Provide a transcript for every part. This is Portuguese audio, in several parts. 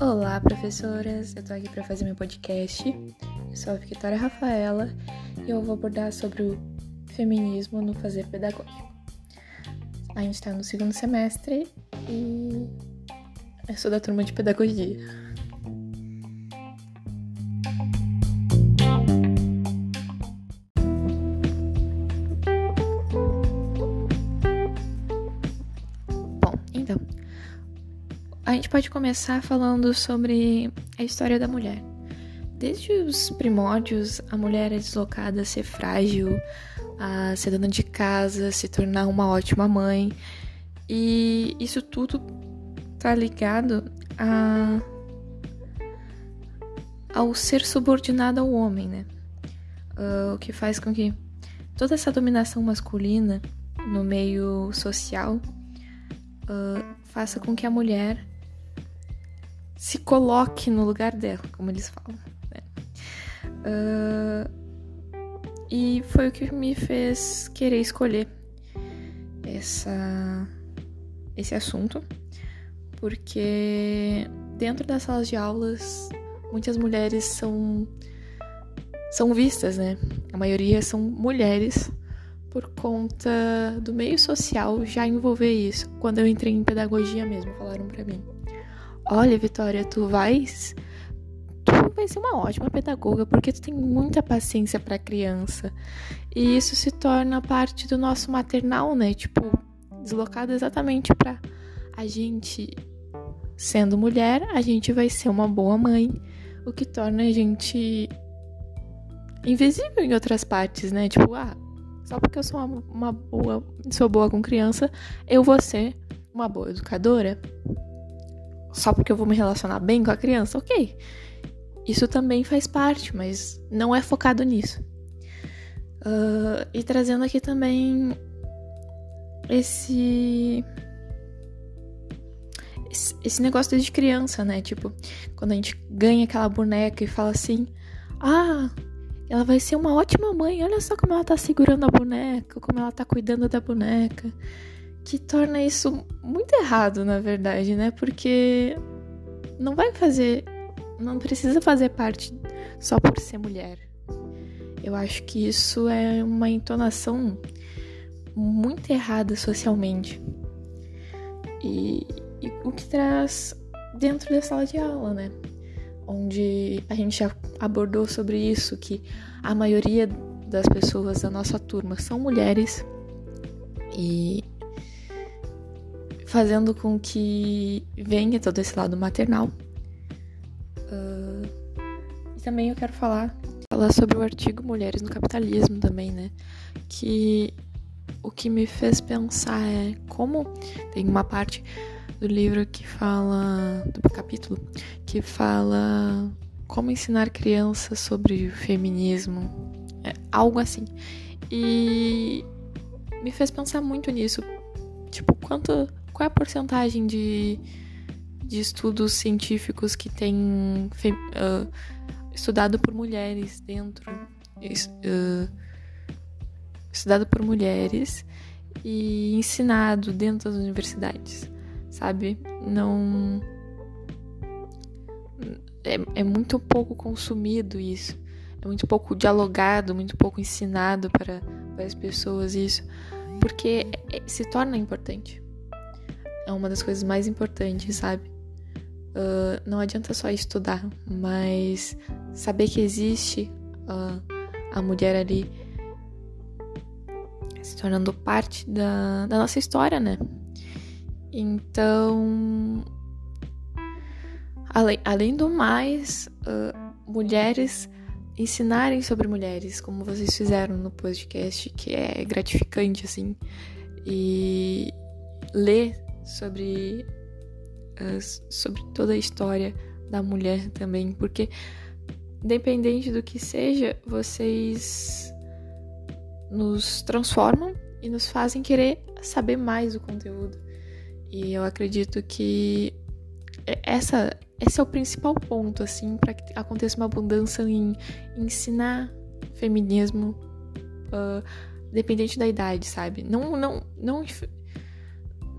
Olá, professoras! Eu tô aqui para fazer meu podcast. Eu sou a Victoria Rafaela e eu vou abordar sobre o feminismo no fazer pedagógico. A gente tá no segundo semestre e eu sou da turma de pedagogia. Então, a gente pode começar falando sobre a história da mulher. Desde os primórdios, a mulher é deslocada a ser frágil, a ser dona de casa, se tornar uma ótima mãe. E isso tudo tá ligado a ao ser subordinado ao homem, né? Uh, o que faz com que toda essa dominação masculina no meio social uh, faça com que a mulher se coloque no lugar dela, como eles falam. Né? Uh, e foi o que me fez querer escolher essa, esse assunto, porque dentro das salas de aulas muitas mulheres são são vistas, né? A maioria são mulheres por conta do meio social já envolver isso. Quando eu entrei em pedagogia mesmo, falaram para mim: "Olha, Vitória, tu vais tu vai ser uma ótima pedagoga porque tu tem muita paciência para criança". E isso se torna parte do nosso maternal, né? Tipo, deslocado exatamente para a gente sendo mulher, a gente vai ser uma boa mãe, o que torna a gente invisível em outras partes, né? Tipo, ah, só porque eu sou uma, uma boa, sou boa com criança, eu vou ser uma boa educadora. Só porque eu vou me relacionar bem com a criança, ok. Isso também faz parte, mas não é focado nisso. Uh, e trazendo aqui também esse, esse negócio desde criança, né? Tipo, quando a gente ganha aquela boneca e fala assim: Ah, ela vai ser uma ótima mãe. Olha só como ela tá segurando a boneca, como ela tá cuidando da boneca. Que torna isso muito errado, na verdade, né? Porque não vai fazer. Não precisa fazer parte só por ser mulher. Eu acho que isso é uma entonação muito errada socialmente. E, e o que traz dentro da sala de aula, né? Onde a gente abordou sobre isso, que a maioria das pessoas da nossa turma são mulheres e fazendo com que venha todo esse lado maternal. Uh, e também eu quero falar, falar sobre o artigo Mulheres no Capitalismo também, né? Que o que me fez pensar é como tem uma parte do livro que fala, do capítulo, que fala como ensinar crianças sobre feminismo, é, algo assim. E me fez pensar muito nisso. Tipo, quanto, qual é a porcentagem de, de estudos científicos que tem uh, estudado por mulheres dentro, uh, estudado por mulheres e ensinado dentro das universidades sabe? Não. É, é muito pouco consumido isso. É muito pouco dialogado, muito pouco ensinado para, para as pessoas isso. Porque é, se torna importante. É uma das coisas mais importantes, sabe? Uh, não adianta só estudar, mas saber que existe uh, a mulher ali se tornando parte da, da nossa história, né? Então, além, além do mais, uh, mulheres ensinarem sobre mulheres, como vocês fizeram no podcast, que é gratificante, assim, e ler sobre, uh, sobre toda a história da mulher também, porque, independente do que seja, vocês nos transformam e nos fazem querer saber mais do conteúdo. E eu acredito que essa, esse é o principal ponto, assim, para que aconteça uma abundância em ensinar feminismo, uh, dependente da idade, sabe? Não, não, não,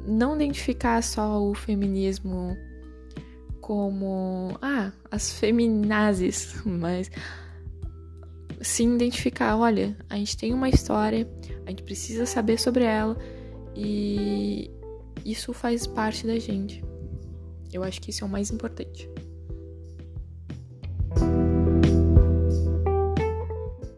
não identificar só o feminismo como ah, as feminazes, mas sim identificar, olha, a gente tem uma história, a gente precisa saber sobre ela e isso faz parte da gente. Eu acho que isso é o mais importante.